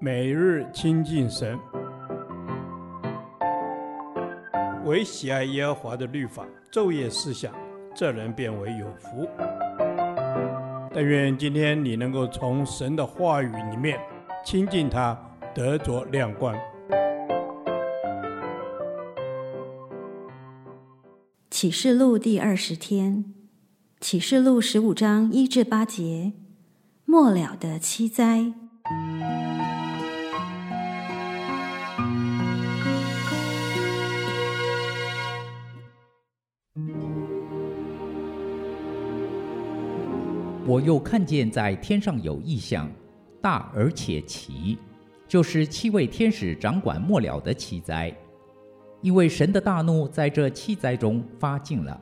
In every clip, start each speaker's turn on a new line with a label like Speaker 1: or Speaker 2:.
Speaker 1: 每日亲近神，唯喜爱耶和华的律法，昼夜思想，这人便为有福。但愿今天你能够从神的话语里面亲近他，得着亮光。
Speaker 2: 启示录第二十天，启示录十五章一至八节，末了的七灾。
Speaker 3: 我又看见在天上有异象，大而且奇，就是七位天使掌管末了的七灾，因为神的大怒在这七灾中发尽了。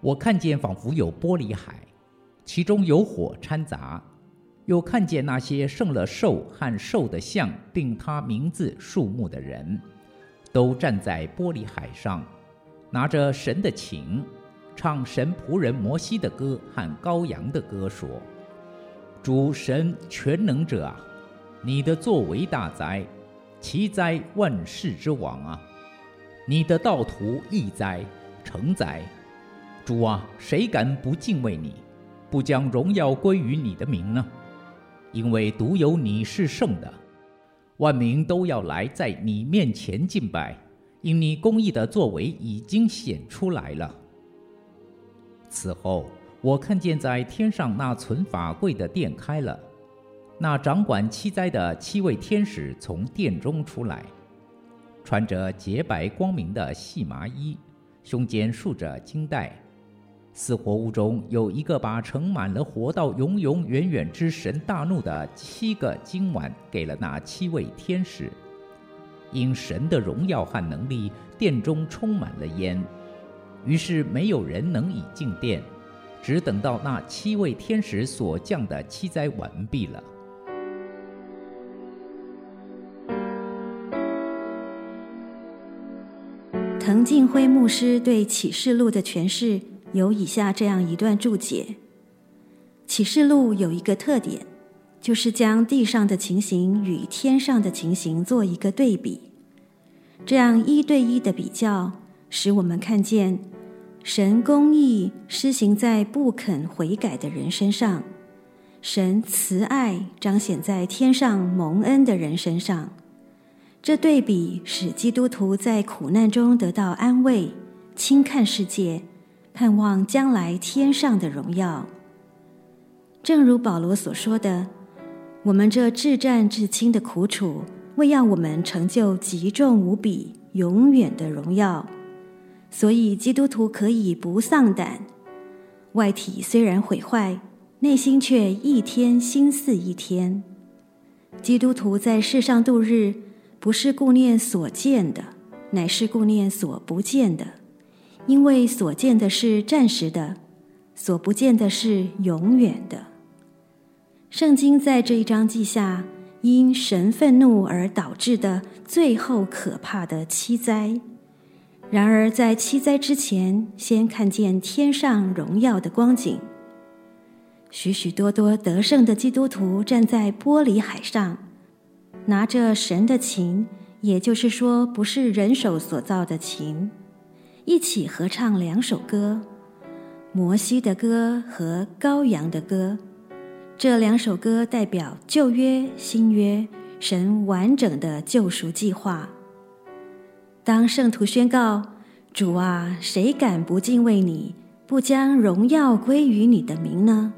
Speaker 3: 我看见仿佛有玻璃海，其中有火掺杂，又看见那些胜了兽和兽的像，并他名字数目的人，都站在玻璃海上，拿着神的琴。唱神仆人摩西的歌和羔羊的歌，说：“主神全能者啊，你的作为大哉，奇哉万世之王啊！你的道途义哉，诚哉！主啊，谁敢不敬畏你，不将荣耀归于你的名呢？因为独有你是圣的，万民都要来在你面前敬拜，因你公义的作为已经显出来了。”此后，我看见在天上那存法柜的殿开了，那掌管七灾的七位天使从殿中出来，穿着洁白光明的细麻衣，胸间束着金带。四活物中有一个把盛满了活到永永远远之神大怒的七个金碗给了那七位天使，因神的荣耀和能力，殿中充满了烟。于是没有人能以进殿，只等到那七位天使所降的七灾完毕了。
Speaker 2: 滕近辉牧师对启示录的诠释有以下这样一段注解：启示录有一个特点，就是将地上的情形与天上的情形做一个对比，这样一对一的比较，使我们看见。神公义施行在不肯悔改的人身上，神慈爱彰显在天上蒙恩的人身上。这对比使基督徒在苦难中得到安慰，轻看世界，盼望将来天上的荣耀。正如保罗所说的：“我们这至战至轻的苦楚，为要我们成就极重无比、永远的荣耀。”所以，基督徒可以不丧胆。外体虽然毁坏，内心却一天新似一天。基督徒在世上度日，不是顾念所见的，乃是顾念所不见的，因为所见的是暂时的，所不见的是永远的。圣经在这一章记下，因神愤怒而导致的最后可怕的七灾。然而，在七灾之前，先看见天上荣耀的光景。许许多多得胜的基督徒站在玻璃海上，拿着神的琴，也就是说，不是人手所造的琴，一起合唱两首歌：摩西的歌和羔羊的歌。这两首歌代表旧约、新约，神完整的救赎计划。当圣徒宣告：“主啊，谁敢不敬畏你，不将荣耀归于你的名呢？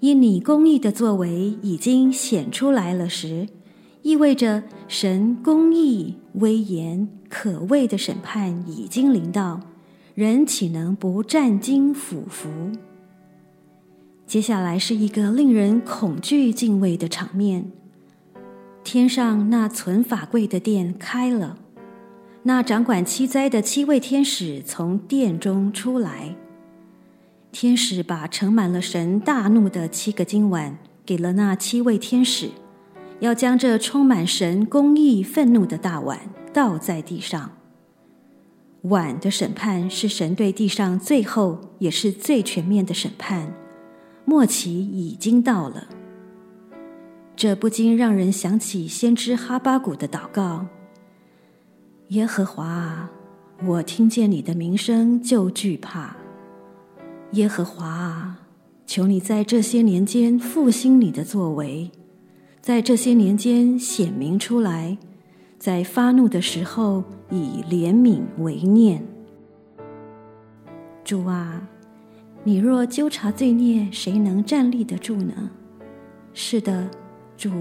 Speaker 2: 因你公义的作为已经显出来了时，意味着神公义、威严、可畏的审判已经临到，人岂能不战惊俯伏？接下来是一个令人恐惧敬畏的场面：天上那存法柜的殿开了。那掌管七灾的七位天使从殿中出来，天使把盛满了神大怒的七个金碗给了那七位天使，要将这充满神公义愤怒的大碗倒在地上。碗的审判是神对地上最后也是最全面的审判，末期已经到了。这不禁让人想起先知哈巴谷的祷告：“耶和华啊，我听见你的名声就惧怕。耶和华啊，求你在这些年间复兴你的作为，在这些年间显明出来，在发怒的时候以怜悯为念。主啊，你若纠察罪孽，谁能站立得住呢？是的。”主，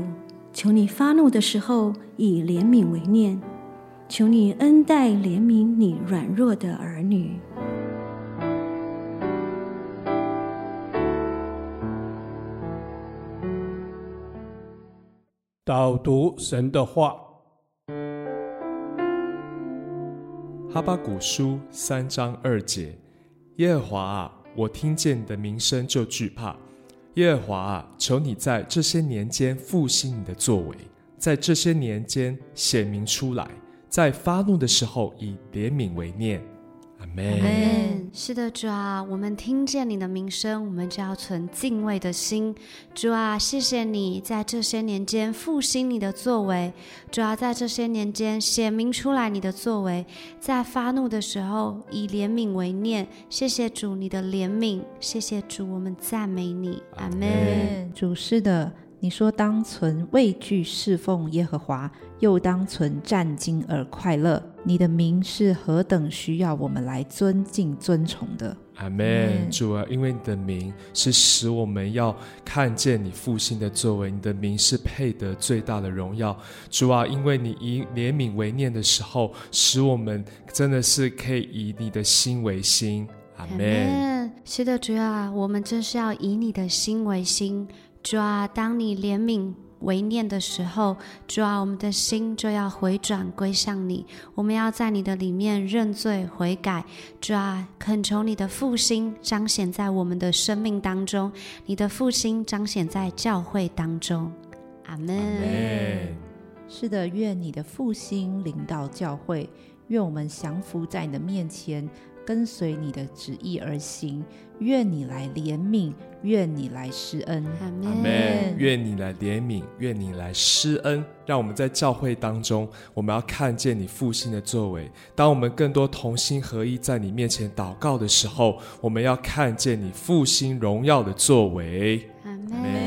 Speaker 2: 求你发怒的时候以怜悯为念，求你恩待怜悯你软弱的儿女。
Speaker 1: 导读神的话，
Speaker 4: 哈巴谷书三章二节：耶和华啊，我听见你的名声就惧怕。耶和华啊，求你在这些年间复兴你的作为，在这些年间显明出来，在发怒的时候以怜悯为念。阿门。
Speaker 5: 是的，主啊，我们听见你的名声，我们就要存敬畏的心。主啊，谢谢你在这些年间复兴你的作为。主啊，在这些年间显明出来你的作为，在发怒的时候以怜悯为念。谢谢主你的怜悯，谢谢主，我们赞美你。阿门。
Speaker 6: 主是的。你说当存畏惧侍奉耶和华，又当存战兢而快乐。你的名是何等需要我们来尊敬尊崇的。
Speaker 4: 阿门。主啊，因为你的名是使我们要看见你复兴的作为，你的名是配得最大的荣耀。主啊，因为你以怜悯为念的时候，使我们真的是可以以你的心为心。阿门。
Speaker 5: 是的，主啊，我们真是要以你的心为心。主啊，当你怜悯为念的时候，主啊，我们的心就要回转归向你。我们要在你的里面认罪悔改。主啊，恳求你的复兴彰显在我们的生命当中，你的复兴彰显在教会当中。阿门。
Speaker 6: 是的，愿你的复兴领导教会，愿我们降服在你的面前。跟随你的旨意而行，愿你来怜悯，愿你来施恩。
Speaker 4: 阿门。愿你来怜悯，愿你来施恩。让我们在教会当中，我们要看见你复兴的作为。当我们更多同心合一在你面前祷告的时候，我们要看见你复兴荣耀的作为。
Speaker 5: 阿门。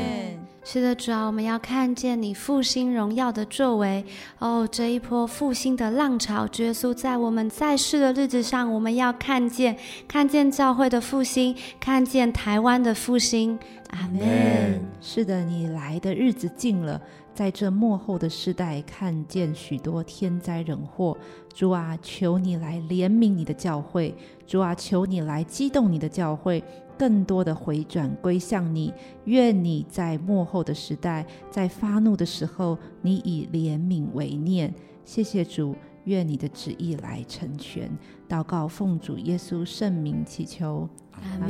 Speaker 5: 是的，主啊，我们要看见你复兴荣耀的作为哦。这一波复兴的浪潮，耶稣在我们在世的日子上，我们要看见，看见教会的复兴，看见台湾的复兴。阿门。
Speaker 6: 是的，你来的日子近了，在这幕后的世代，看见许多天灾人祸。主啊，求你来怜悯你的教会。主啊，求你来激动你的教会。更多的回转归向你，愿你在幕后的时代，在发怒的时候，你以怜悯为念。谢谢主，愿你的旨意来成全。祷告奉主耶稣圣名祈求，阿门。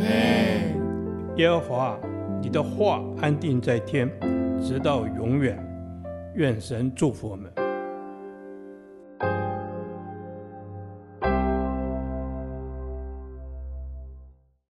Speaker 1: 耶和华，你的话安定在天，直到永远。愿神祝福我们。